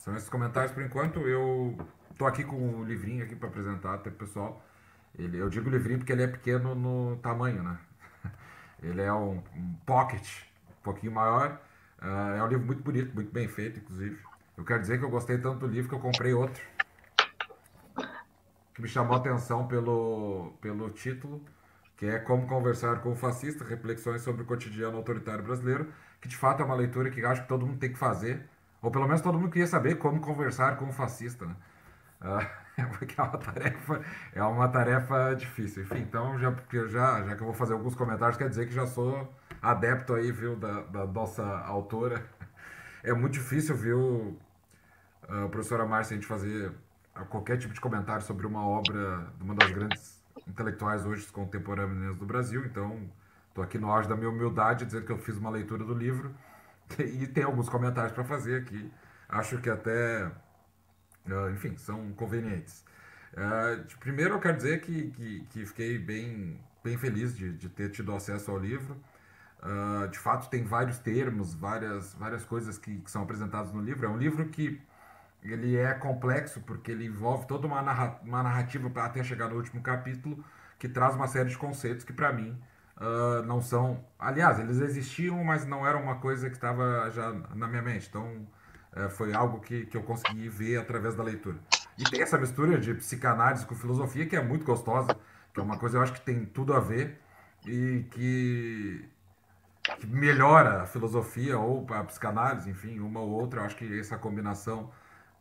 São esses comentários por enquanto. Eu tô aqui com o um livrinho aqui para apresentar até pessoal. Ele, eu digo livrinho porque ele é pequeno no tamanho, né? Ele é um, um pocket, um pouquinho maior. Uh, é um livro muito bonito, muito bem feito, inclusive. Eu quero dizer que eu gostei tanto do livro que eu comprei outro. Que me chamou a atenção pelo, pelo título, que é Como Conversar com o Fascista, Reflexões sobre o Cotidiano Autoritário Brasileiro, que de fato é uma leitura que acho que todo mundo tem que fazer, ou pelo menos todo mundo queria saber como conversar com um fascista, né? Uh, porque é uma tarefa, é uma tarefa difícil. Enfim, então já, já, já que eu vou fazer alguns comentários, quer dizer que já sou adepto aí, viu, da, da nossa autora. É muito difícil, viu, uh, professora Márcia, a gente fazer qualquer tipo de comentário sobre uma obra de uma das grandes intelectuais hoje contemporâneas do Brasil. Então, estou aqui no auge da minha humildade, dizendo que eu fiz uma leitura do livro e tem alguns comentários para fazer aqui. Acho que até, uh, enfim, são convenientes. Uh, primeiro, eu quero dizer que, que, que fiquei bem, bem feliz de, de ter tido acesso ao livro. Uh, de fato, tem vários termos, várias, várias coisas que, que, são apresentadas no livro. É um livro que ele é complexo porque ele envolve toda uma, uma narrativa para até chegar no último capítulo que traz uma série de conceitos que para mim uh, não são, aliás, eles existiam, mas não eram uma coisa que estava já na minha mente. Então, uh, foi algo que, que eu consegui ver através da leitura. E tem essa mistura de psicanálise com filosofia que é muito gostosa, que é uma coisa eu acho que tem tudo a ver e que que melhora a filosofia ou a psicanálise, enfim, uma ou outra. Eu acho que essa combinação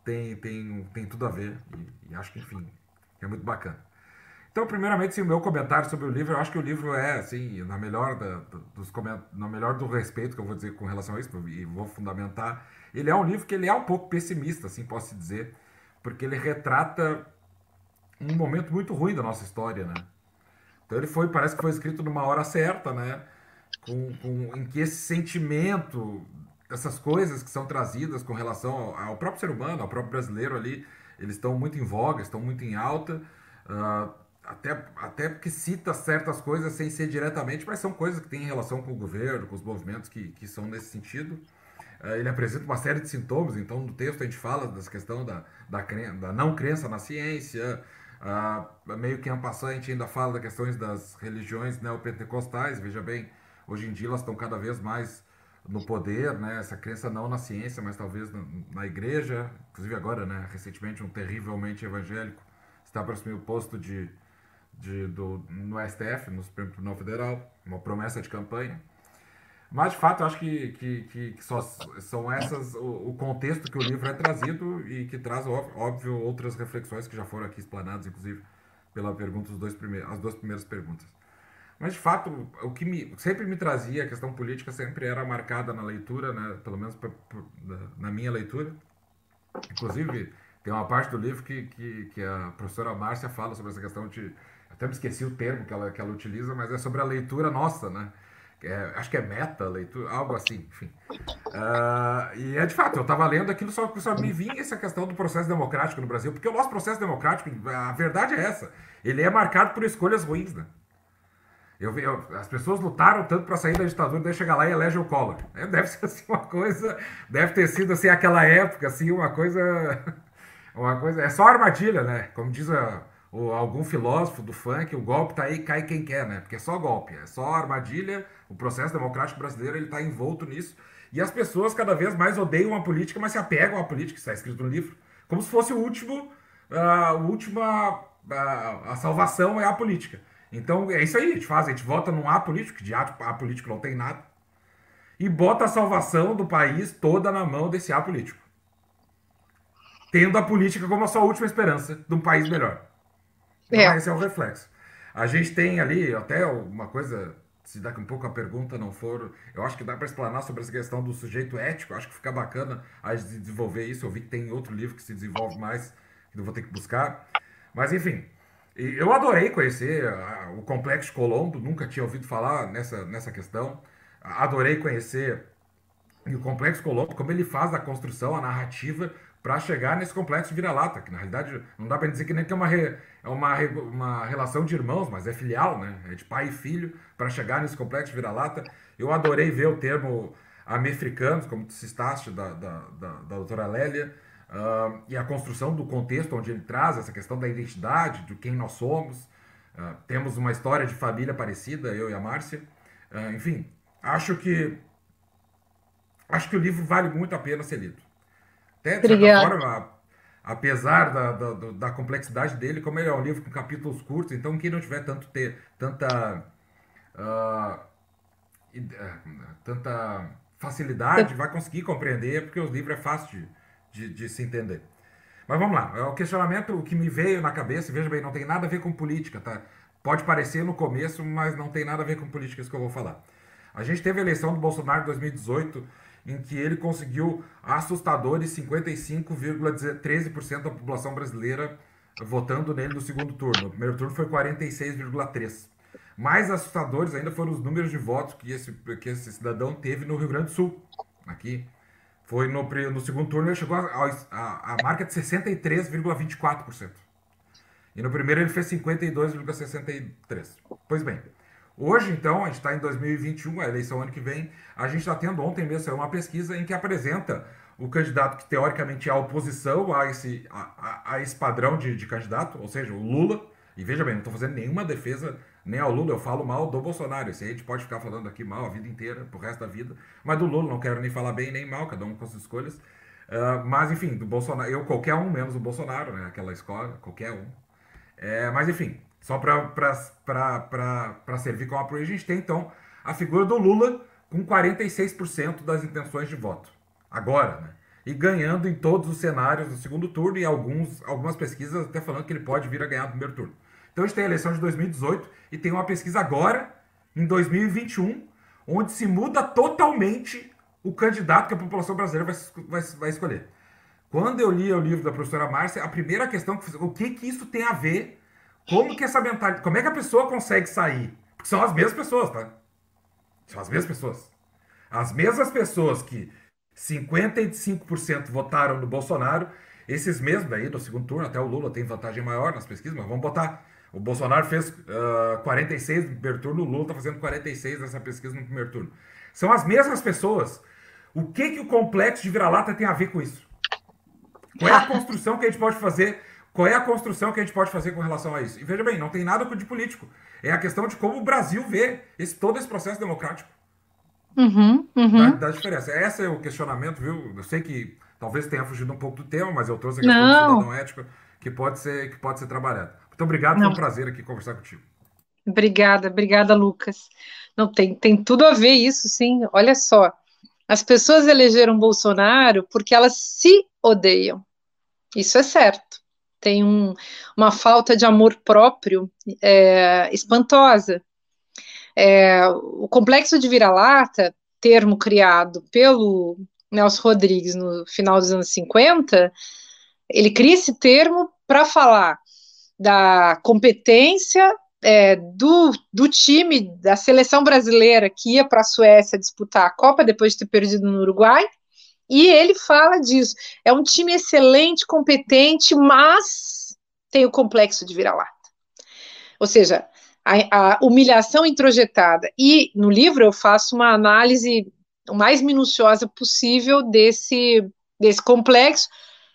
tem, tem, tem tudo a ver e, e acho que, enfim, é muito bacana. Então, primeiramente, sim, o meu comentário sobre o livro, eu acho que o livro é, assim, na melhor, da, dos, na melhor do respeito que eu vou dizer com relação a isso, e vou fundamentar, ele é um livro que ele é um pouco pessimista, assim, posso dizer, porque ele retrata um momento muito ruim da nossa história, né? Então ele foi, parece que foi escrito numa hora certa, né? com, com, em que esse sentimento, essas coisas que são trazidas com relação ao, ao, próprio ser humano, ao próprio brasileiro ali, eles estão muito em voga, estão muito em alta, uh, até, até porque cita certas coisas sem ser diretamente, mas são coisas que têm relação com o governo, com os movimentos que, que são nesse sentido. Uh, ele apresenta uma série de sintomas, então no texto a gente fala dessa questão da, da, da não crença na ciência, uh, meio que passando a gente ainda fala das questões das religiões neopentecostais, veja bem, Hoje em dia elas estão cada vez mais no poder, né? Essa crença não na ciência, mas talvez na, na igreja. Inclusive agora, né? Recentemente um terrivelmente evangélico está para assumir o posto de, de do, no STF, no Supremo Tribunal Federal, uma promessa de campanha. Mas, de fato, eu acho que, que, que, que só são essas o, o, contexto que o livro é trazido e que traz, óbvio, outras reflexões que já foram aqui explanadas, inclusive, pela pergunta, os dois primeiros, as duas primeiras perguntas. Mas, de fato, o que me, sempre me trazia, a questão política sempre era marcada na leitura, né? pelo menos pra, pra, na minha leitura. Inclusive, tem uma parte do livro que, que, que a professora Márcia fala sobre essa questão de. Até me esqueci o termo que ela, que ela utiliza, mas é sobre a leitura nossa, né? É, acho que é meta, leitura, algo assim, enfim. Uh, e é de fato, eu estava lendo aquilo, só que só me vinha essa questão do processo democrático no Brasil, porque o nosso processo democrático, a verdade é essa, ele é marcado por escolhas ruins, né? Eu, eu, as pessoas lutaram tanto para sair da ditadura, daí chegar lá e elege o Collor. É, deve ser assim uma coisa, deve ter sido assim aquela época, assim, uma coisa, uma coisa, é só armadilha, né? Como diz a, o, algum filósofo do funk, o golpe tá aí, cai quem quer, né? Porque é só golpe, é só armadilha. O processo democrático brasileiro ele está envolto nisso. E as pessoas cada vez mais odeiam a política, mas se apegam à política, está escrito no livro, como se fosse o último, a última, a, a salvação é a política. Então é isso aí, a gente faz, a gente vota num A político, que de A, a político não tem nada, e bota a salvação do país toda na mão desse A político. Tendo a política como a sua última esperança de um país melhor. É. esse é o reflexo. A gente tem ali até uma coisa, se daqui um pouco a pergunta não for, eu acho que dá para explanar sobre essa questão do sujeito ético, acho que fica bacana a desenvolver isso. Eu vi que tem outro livro que se desenvolve mais, que eu vou ter que buscar. Mas enfim, eu adorei conhecer o Complexo Colombo, nunca tinha ouvido falar nessa, nessa questão. Adorei conhecer o Complexo Colombo, como ele faz a construção, a narrativa, para chegar nesse complexo vira-lata, que na realidade não dá para dizer que nem que é uma, re, é uma, uma relação de irmãos, mas é filial, né? É de pai e filho, para chegar nesse complexo vira-lata. Eu adorei ver o termo americanos, como tu citaste, da, da, da, da doutora Lélia, uh, e a construção do contexto onde ele traz essa questão da identidade, de quem nós somos. Uh, temos uma história de família parecida, eu e a Márcia. Uh, enfim, acho que acho que o livro vale muito a pena ser lido. Até, de certa forma, apesar da, da, da, complexidade dele, como ele é um livro com capítulos curtos, então quem não tiver tanto ter tanta uh, tanta facilidade vai conseguir compreender, porque o livro é fácil de, de, de, se entender. Mas vamos lá, é o questionamento que me veio na cabeça, veja bem, não tem nada a ver com política, tá? Pode parecer no começo, mas não tem nada a ver com política isso que eu vou falar. A gente teve a eleição do Bolsonaro em 2018 em que ele conseguiu assustadores 55,13% da população brasileira votando nele no segundo turno. O primeiro turno foi 46,3%. Mais assustadores ainda foram os números de votos que esse, que esse cidadão teve no Rio Grande do Sul. Aqui. Foi no, no segundo turno, ele chegou a marca de 63,24%. E no primeiro ele fez 52,63%. Pois bem, Hoje, então, a gente está em 2021, a eleição ano que vem, a gente está tendo ontem mesmo uma pesquisa em que apresenta o candidato que teoricamente é a oposição a esse, a, a, a esse padrão de, de, candidato, ou seja, o Lula. E veja bem, não estou fazendo nenhuma defesa nem ao Lula, eu falo mal do Bolsonaro. Esse aí a gente pode ficar falando aqui mal a vida inteira, pro resto da vida. Mas do Lula não quero nem falar bem nem mal, cada um com suas escolhas. Uh, mas enfim, do Bolsonaro, eu qualquer um, menos o Bolsonaro, né? Aquela escola, qualquer um. É, mas enfim, só para servir como apoio, a gente tem então a figura do Lula com 46% das intenções de voto. Agora, né? E ganhando em todos os cenários do segundo turno e alguns, algumas pesquisas até falando que ele pode vir a ganhar no primeiro turno. Então a gente tem a eleição de 2018 e tem uma pesquisa agora, em 2021, onde se muda totalmente o candidato que a população brasileira vai, vai, vai escolher. Quando eu li o livro da professora Márcia, a primeira questão que o que, que isso tem a ver como que essa mentalidade. Como é que a pessoa consegue sair? Porque são as mesmas pessoas, tá? São as mesmas pessoas. As mesmas pessoas que 55% votaram no Bolsonaro, esses mesmos daí do segundo turno, até o Lula tem vantagem maior nas pesquisas, mas vamos botar. O Bolsonaro fez uh, 46 no primeiro turno, o Lula está fazendo 46 nessa pesquisa no primeiro turno. São as mesmas pessoas. O que, que o complexo de vira-lata tem a ver com isso? Qual é a construção que a gente pode fazer qual é a construção que a gente pode fazer com relação a isso? E veja bem, não tem nada de político. É a questão de como o Brasil vê esse, todo esse processo democrático. Uhum, uhum. Da, da diferença. Esse é o questionamento, viu? Eu sei que talvez tenha fugido um pouco do tema, mas eu trouxe a questão não. do cidadão ético que pode ser, que pode ser trabalhado. Muito obrigado, não. foi um prazer aqui conversar contigo. Obrigada, obrigada, Lucas. Não tem, tem tudo a ver isso, sim. Olha só, as pessoas elegeram Bolsonaro porque elas se odeiam. Isso é certo tem um, uma falta de amor próprio é, espantosa. É, o complexo de vira-lata, termo criado pelo Nelson Rodrigues no final dos anos 50, ele cria esse termo para falar da competência é, do, do time da seleção brasileira que ia para a Suécia disputar a Copa depois de ter perdido no Uruguai e ele fala disso. É um time excelente, competente, mas tem o complexo de vira-lata. Ou seja, a, a, humilhação introjetada. E no livro eu faço uma análise o mais minuciosa possível desse, desse complexo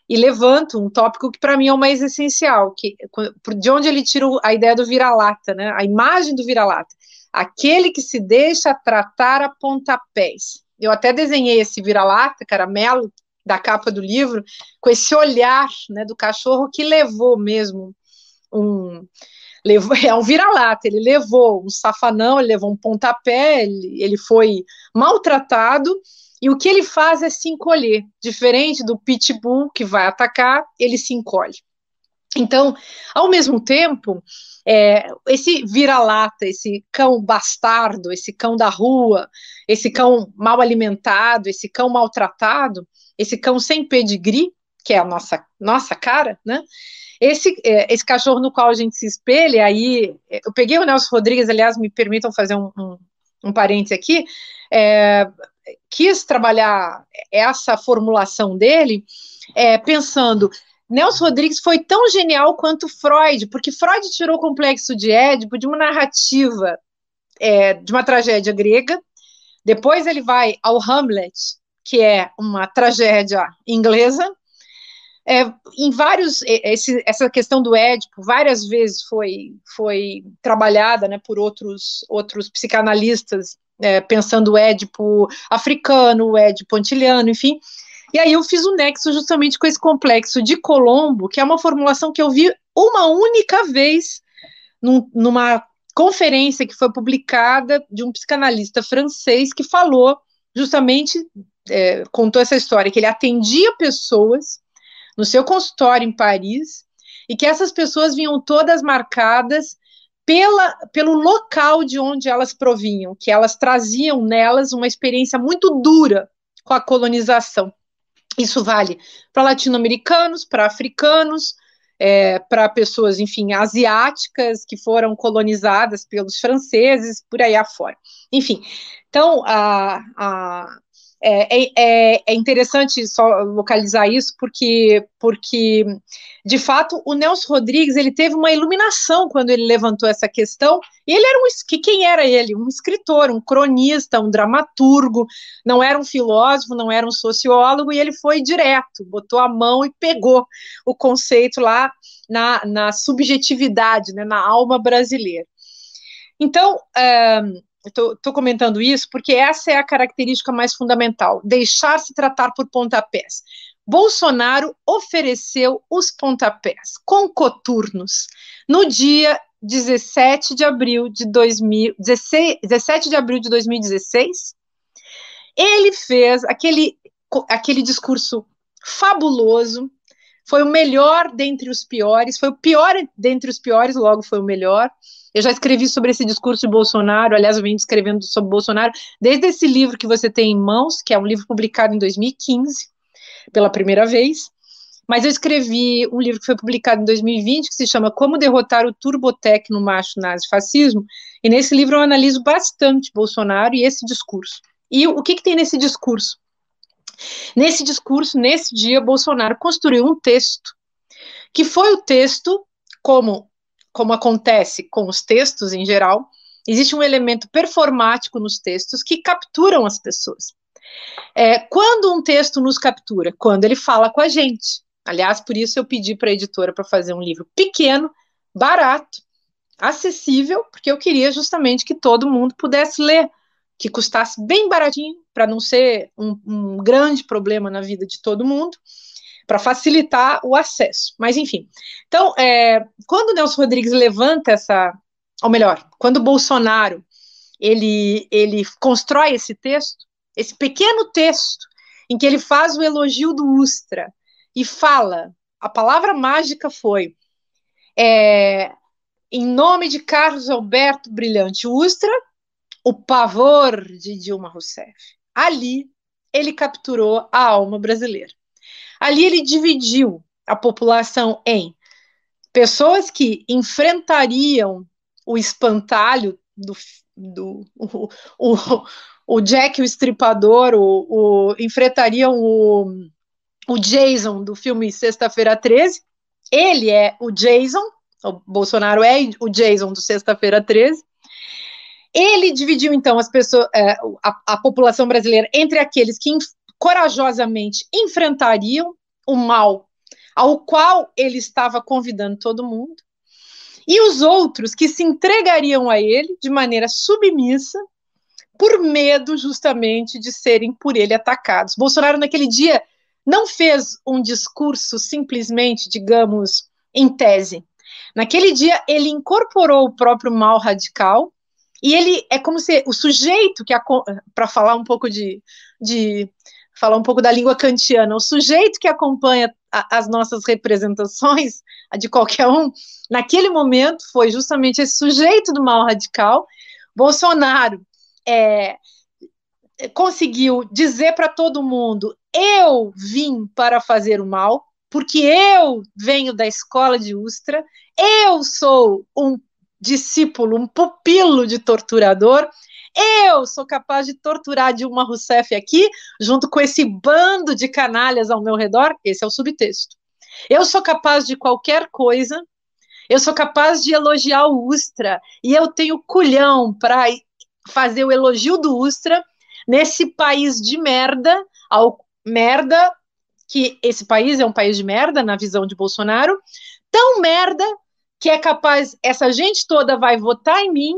e levanto um tópico que para mim é o mais essencial, que de onde ele tira a ideia do vira-lata, né? A imagem do vira-lata, aquele que se deixa tratar a pontapés. Eu até desenhei esse vira-lata, caramelo, da capa do livro, com esse olhar né, do cachorro que levou mesmo um. Levou, é um vira-lata, ele levou um safanão, ele levou um pontapé, ele, ele foi maltratado, e o que ele faz é se encolher. Diferente do pitbull que vai atacar, ele se encolhe. Então, ao mesmo tempo, é, esse vira-lata, esse cão bastardo, esse cão da rua, esse cão mal alimentado, esse cão maltratado, esse cão sem pedigree, que é a nossa, nossa cara, né? Esse, é, esse cachorro no qual a gente se espelha, aí, eu peguei o Nelson Rodrigues, aliás, me permitam fazer um, um, um parênteses aqui, é, quis trabalhar essa formulação dele, é, pensando Nelson Rodrigues foi tão genial quanto Freud, porque Freud tirou o complexo de Édipo de uma narrativa é, de uma tragédia grega, depois ele vai ao Hamlet, que é uma tragédia inglesa, é, em vários, esse, essa questão do Édipo, várias vezes foi, foi trabalhada né, por outros, outros psicanalistas, é, pensando o Édipo africano, o Édipo antiliano, enfim. E aí eu fiz um nexo justamente com esse complexo de Colombo, que é uma formulação que eu vi uma única vez num, numa conferência que foi publicada de um psicanalista francês que falou justamente, é, contou essa história, que ele atendia pessoas no seu consultório em Paris, e que essas pessoas vinham todas marcadas pela, pelo local de onde elas provinham, que elas traziam nelas uma experiência muito dura com a colonização. Isso vale para latino-americanos, para africanos, é, para pessoas, enfim, asiáticas que foram colonizadas pelos franceses, por aí afora. Enfim, então, a, a, é, é, é, é, interessante só localizar isso, porque, porque, de fato, o Nelson Rodrigues ele teve uma iluminação quando ele levantou essa questão, e ele era um, que quem era ele? Um escritor, um cronista, um dramaturgo, não era um filósofo, não era um sociólogo, e ele foi direto, botou a mão e pegou o conceito lá na, na subjetividade, né, na alma brasileira. Então, é, Estou comentando isso porque essa é a característica mais fundamental: deixar-se tratar por pontapés. Bolsonaro ofereceu os pontapés com coturnos no dia 17 de abril de 2000, 16, 17 de abril de 2016. Ele fez aquele, aquele discurso fabuloso, foi o melhor dentre os piores, foi o pior dentre os piores, logo foi o melhor. Eu já escrevi sobre esse discurso de Bolsonaro, aliás, eu venho escrevendo sobre Bolsonaro desde esse livro que você tem em mãos, que é um livro publicado em 2015, pela primeira vez. Mas eu escrevi um livro que foi publicado em 2020, que se chama Como Derrotar o Turbotec no Macho Nazi Fascismo, e nesse livro eu analiso bastante Bolsonaro e esse discurso. E o que, que tem nesse discurso? Nesse discurso, nesse dia, Bolsonaro construiu um texto, que foi o texto, como como acontece com os textos em geral, existe um elemento performático nos textos que capturam as pessoas. É, quando um texto nos captura? Quando ele fala com a gente. Aliás, por isso eu pedi para a editora para fazer um livro pequeno, barato, acessível, porque eu queria justamente que todo mundo pudesse ler, que custasse bem baratinho, para não ser um, um grande problema na vida de todo mundo para facilitar o acesso. Mas, enfim. Então, é, quando o Nelson Rodrigues levanta essa. Ou melhor, quando o Bolsonaro ele, ele constrói esse texto, esse pequeno texto, em que ele faz o elogio do Ustra e fala, a palavra mágica foi é, em nome de Carlos Alberto Brilhante Ustra, o pavor de Dilma Rousseff. Ali ele capturou a alma brasileira. Ali ele dividiu a população em pessoas que enfrentariam o espantalho do, do o, o, o Jack o estripador, o, o, enfrentariam o, o Jason do filme Sexta-feira 13. Ele é o Jason, o Bolsonaro é o Jason do Sexta-feira 13. Ele dividiu então as pessoas, é, a, a população brasileira entre aqueles que corajosamente enfrentariam o mal ao qual ele estava convidando todo mundo, e os outros que se entregariam a ele de maneira submissa, por medo justamente de serem por ele atacados. Bolsonaro, naquele dia, não fez um discurso simplesmente, digamos, em tese. Naquele dia, ele incorporou o próprio mal radical, e ele é como se o sujeito que, para falar um pouco de, de falar um pouco da língua kantiana, o sujeito que acompanha a, as nossas representações, a de qualquer um, naquele momento foi justamente esse sujeito do mal radical. Bolsonaro é, conseguiu dizer para todo mundo: eu vim para fazer o mal, porque eu venho da escola de Ustra, eu sou um discípulo, um pupilo de torturador, eu sou capaz de torturar Dilma Rousseff aqui, junto com esse bando de canalhas ao meu redor. Esse é o subtexto. Eu sou capaz de qualquer coisa. Eu sou capaz de elogiar o Ustra. E eu tenho culhão para fazer o elogio do Ustra nesse país de merda, ao merda que esse país é um país de merda, na visão de Bolsonaro, tão merda que é capaz, essa gente toda vai votar em mim,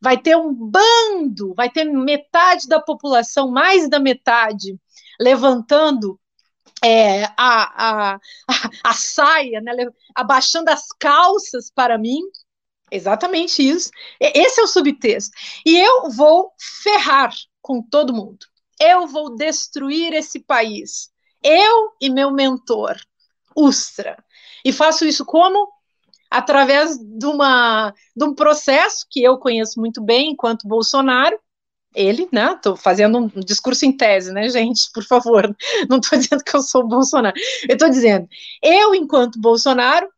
vai ter um bando, vai ter metade da população, mais da metade, levantando é, a, a, a, saia, né, abaixando as calças para mim. Exatamente isso. Esse é o subtexto. E eu vou ferrar com todo mundo. Eu vou destruir esse país. Eu e meu mentor, Ustra. E faço isso como? Através de, uma, de um processo que eu conheço muito bem enquanto Bolsonaro, ele, né? Estou fazendo um discurso em tese, né, gente? Por favor, não estou dizendo que eu sou Bolsonaro. Eu estou dizendo, eu, enquanto Bolsonaro,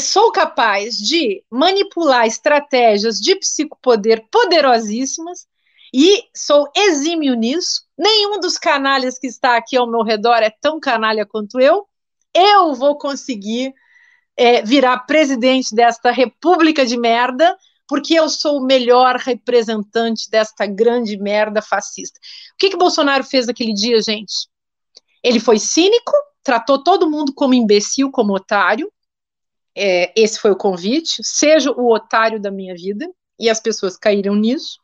sou capaz de manipular estratégias de psicopoder poderosíssimas e sou exímio nisso. Nenhum dos canalhas que está aqui ao meu redor é tão canalha quanto eu. Eu vou conseguir é, virar presidente desta república de merda porque eu sou o melhor representante desta grande merda fascista. O que que Bolsonaro fez naquele dia, gente? Ele foi cínico, tratou todo mundo como imbecil, como otário. É, esse foi o convite. Seja o otário da minha vida. E as pessoas caíram nisso.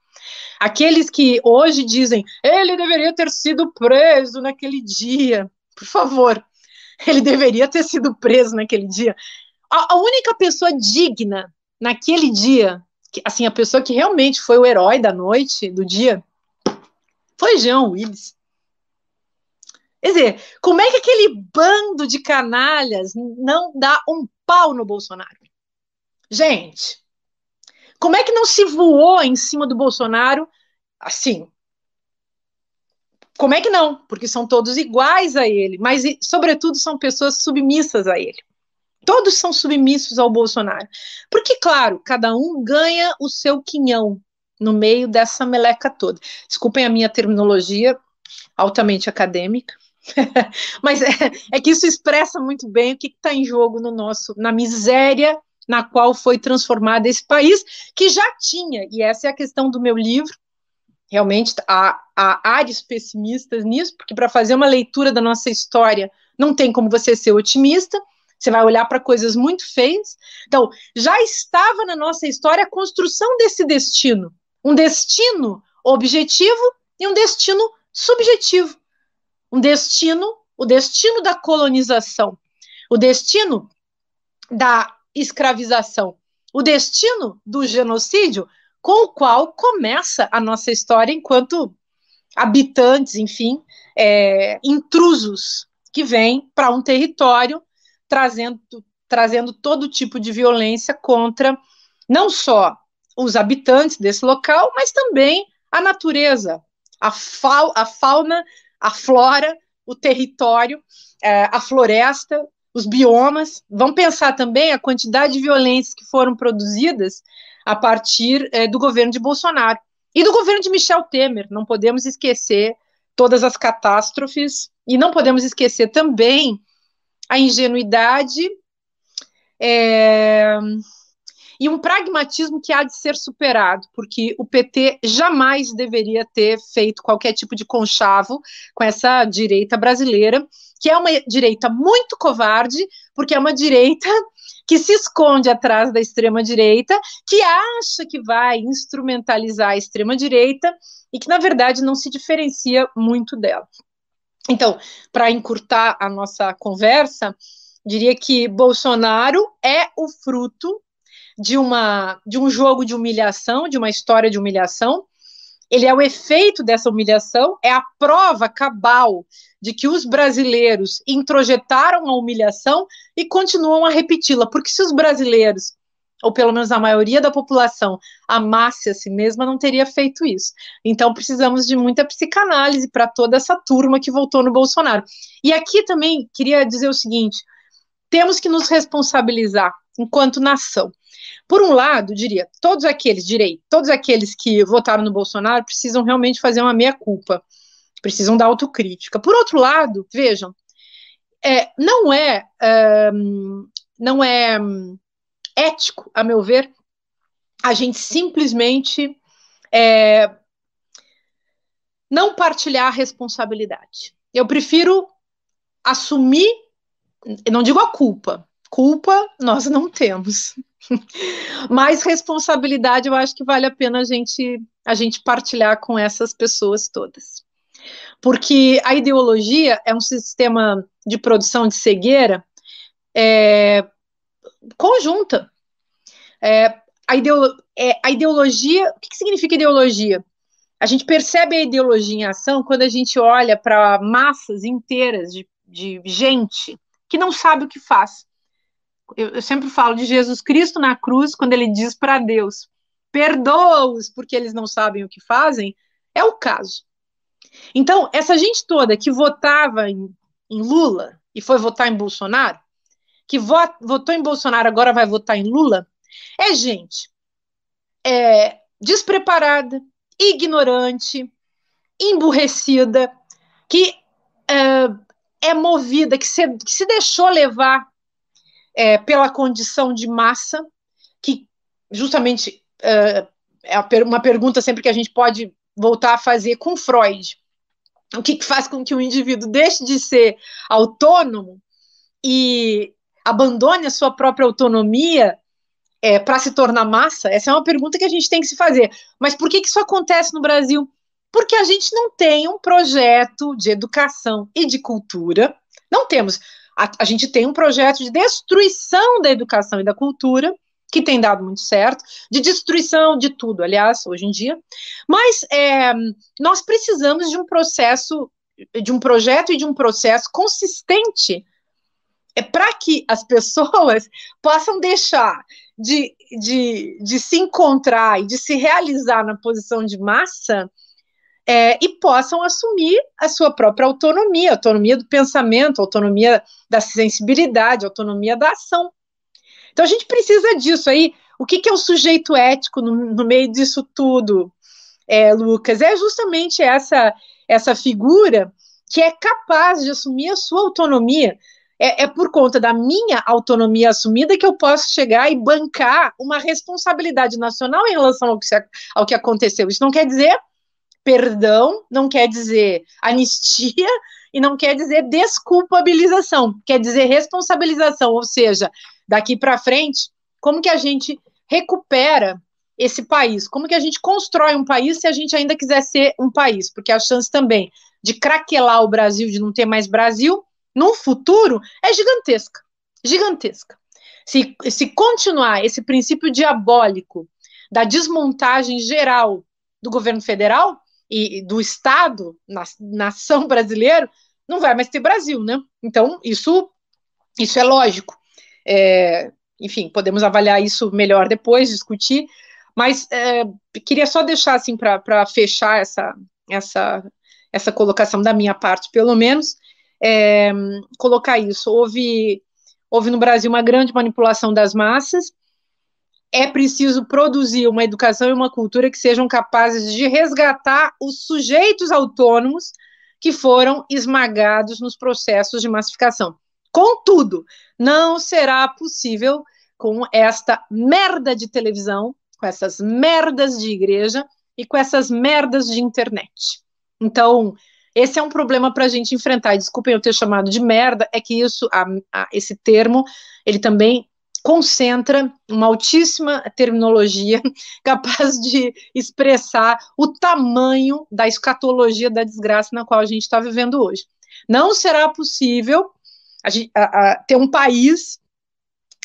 Aqueles que hoje dizem ele deveria ter sido preso naquele dia. Por favor, ele deveria ter sido preso naquele dia. A, a única pessoa digna naquele dia que, assim, a pessoa que realmente foi o herói da noite, do dia, foi Jean Willis. Quer dizer, como é que aquele bando de canalhas não dá um pau no Bolsonaro? Gente, como é que não se voou em cima do Bolsonaro assim? Como é que não? Porque são todos iguais a ele, mas, sobretudo, são pessoas submissas a ele. Todos são submissos ao Bolsonaro. Porque, claro, cada um ganha o seu quinhão no meio dessa meleca toda. Desculpem a minha terminologia altamente acadêmica, mas é, é, que isso expressa muito bem o que está em jogo no nosso, na miséria na qual foi transformado esse país, que já tinha, e essa é a questão do meu livro, realmente há, há áreas pessimistas nisso, porque para fazer uma leitura da nossa história não tem como você ser otimista, você vai olhar para coisas muito feias. Então, já estava na nossa história a construção desse destino. Um destino objetivo e um destino subjetivo. Um destino, o destino da colonização, o destino da escravização, o destino do genocídio, com o qual começa a nossa história enquanto habitantes, enfim, é, intrusos que vêm para um território trazendo, trazendo todo tipo de violência contra não só os habitantes desse local, mas também a natureza, a, fa a fauna, a flora, o território, é, a floresta, os biomas. Vamos pensar também a quantidade de violências que foram produzidas a partir é, do governo de Bolsonaro e do governo de Michel Temer. Não podemos esquecer todas as catástrofes e não podemos esquecer também a ingenuidade é, e um pragmatismo que há de ser superado, porque o PT jamais deveria ter feito qualquer tipo de conchavo com essa direita brasileira, que é uma direita muito covarde, porque é uma direita que se esconde atrás da extrema-direita, que acha que vai instrumentalizar a extrema-direita e que, na verdade, não se diferencia muito dela. Então, para encurtar a nossa conversa, diria que Bolsonaro é o fruto de, uma, de um jogo de humilhação, de uma história de humilhação. Ele é o efeito dessa humilhação, é a prova cabal de que os brasileiros introjetaram a humilhação e continuam a repeti-la. Porque se os brasileiros ou pelo menos a maioria da população, amasse a si mesma, não teria feito isso. Então, precisamos de muita psicanálise para toda essa turma que votou no Bolsonaro. E aqui também queria dizer o seguinte: temos que nos responsabilizar enquanto nação. Por um lado, diria, todos aqueles, direi, todos aqueles que votaram no Bolsonaro precisam realmente fazer uma meia-culpa, precisam da autocrítica. Por outro lado, vejam, é, não é, um, não é ético, a meu ver, a gente simplesmente é, não partilhar a responsabilidade. Eu prefiro assumir, não digo a culpa, culpa nós não temos, mas responsabilidade eu acho que vale a pena a gente, a gente partilhar com essas pessoas todas. Porque a ideologia é um sistema de produção de cegueira é, conjunta. É, a, ideolo é, a ideologia, o que, que significa ideologia? A gente percebe a ideologia em ação quando a gente olha para massas inteiras de, de gente que não sabe o que faz. Eu, sempre falo de Jesus Cristo na cruz, quando ele diz para Deus: perdoa-os porque eles não sabem o que fazem, é o caso. Então, essa gente toda que votava em, em Lula e foi votar em Bolsonaro, que votou em Bolsonaro agora vai votar em Lula, é gente é, despreparada, ignorante, emburrecida, que é, é movida, que se, que se, deixou levar é, pela condição de massa, que justamente é, é uma pergunta sempre que a gente pode voltar a fazer com Freud. O que, faz com que o indivíduo deixe de ser autônomo e abandone a sua própria autonomia é, para se tornar massa? Essa é uma pergunta que a gente tem que se fazer. Mas por que, que isso acontece no Brasil? Porque a gente não tem um projeto de educação e de cultura. Não temos. A, a gente tem um projeto de destruição da educação e da cultura, que tem dado muito certo, de destruição de tudo, aliás, hoje em dia. Mas é, nós precisamos de um processo, de um projeto e de um processo consistente é para que as pessoas possam deixar de, de, de se encontrar e de se realizar na posição de massa é, e possam assumir a sua própria autonomia, autonomia do pensamento, autonomia da sensibilidade, autonomia da ação. Então a gente precisa disso aí. O que, que é o sujeito ético no, no meio disso tudo, é, Lucas? É justamente essa essa figura que é capaz de assumir a sua autonomia é, é, por conta da minha autonomia assumida que eu posso chegar e bancar uma responsabilidade nacional em relação ao que, ao que aconteceu. Isso não quer dizer perdão, não quer dizer anistia e não quer dizer desculpabilização, quer dizer responsabilização, ou seja, daqui para frente, como que a gente recupera esse país? Como que a gente constrói um país se a gente ainda quiser ser um país? Porque a chance também de craquelar o Brasil, de não ter mais Brasil, no futuro é gigantesca. Gigantesca. Se, se continuar esse princípio diabólico da desmontagem geral do governo federal e do Estado, na, nação brasileira, não vai mais ter Brasil, né? Então, isso, isso é lógico. É, enfim, podemos avaliar isso melhor depois, discutir, mas é, queria só deixar assim para fechar essa, essa, essa colocação da minha parte, pelo menos, é, colocar isso. Houve, houve no Brasil uma grande manipulação das massas. É preciso produzir uma educação e uma cultura que sejam capazes de resgatar os sujeitos autônomos que foram esmagados nos processos de massificação. Contudo, não será possível com esta merda de televisão, com essas merdas de igreja e com essas merdas de internet. Então, esse é um problema para a gente enfrentar. Desculpem eu ter chamado de merda, é que isso, a, a, esse termo, ele também concentra uma altíssima terminologia capaz de expressar o tamanho da escatologia da desgraça na qual a gente está vivendo hoje. Não será possível a gente, a, ter um país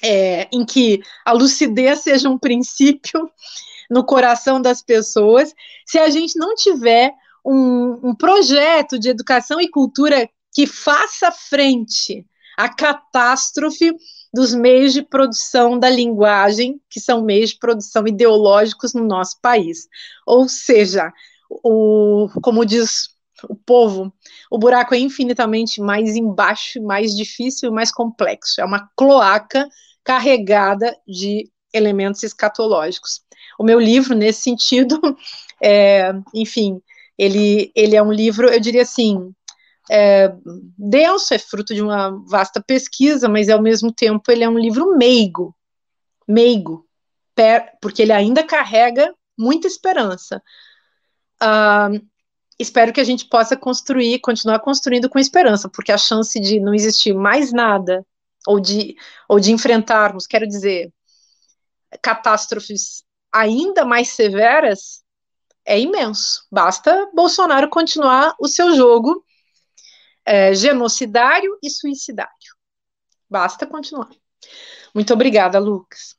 é, em que a lucidez seja um princípio no coração das pessoas se a gente não tiver um, um projeto de educação e cultura que faça frente à catástrofe dos meios de produção da linguagem, que são meios de produção ideológicos no nosso país. Ou seja, o, como diz o povo, o buraco é infinitamente mais embaixo, mais difícil e mais complexo. É uma cloaca carregada de elementos escatológicos. O meu livro, nesse sentido, é, enfim, ele, ele é um livro, eu diria assim, é, denso, é fruto de uma vasta pesquisa, mas ao mesmo tempo ele é um livro meigo, meigo, porque ele ainda carrega muita esperança. Ah, espero que a gente possa construir, continuar construindo com esperança, porque a chance de não existir mais nada, ou de, ou de enfrentarmos, quero dizer, catástrofes ainda mais severas, é imenso. Basta Bolsonaro continuar o seu jogo é, genocidário e suicidário. Basta continuar. Muito obrigada, Lucas.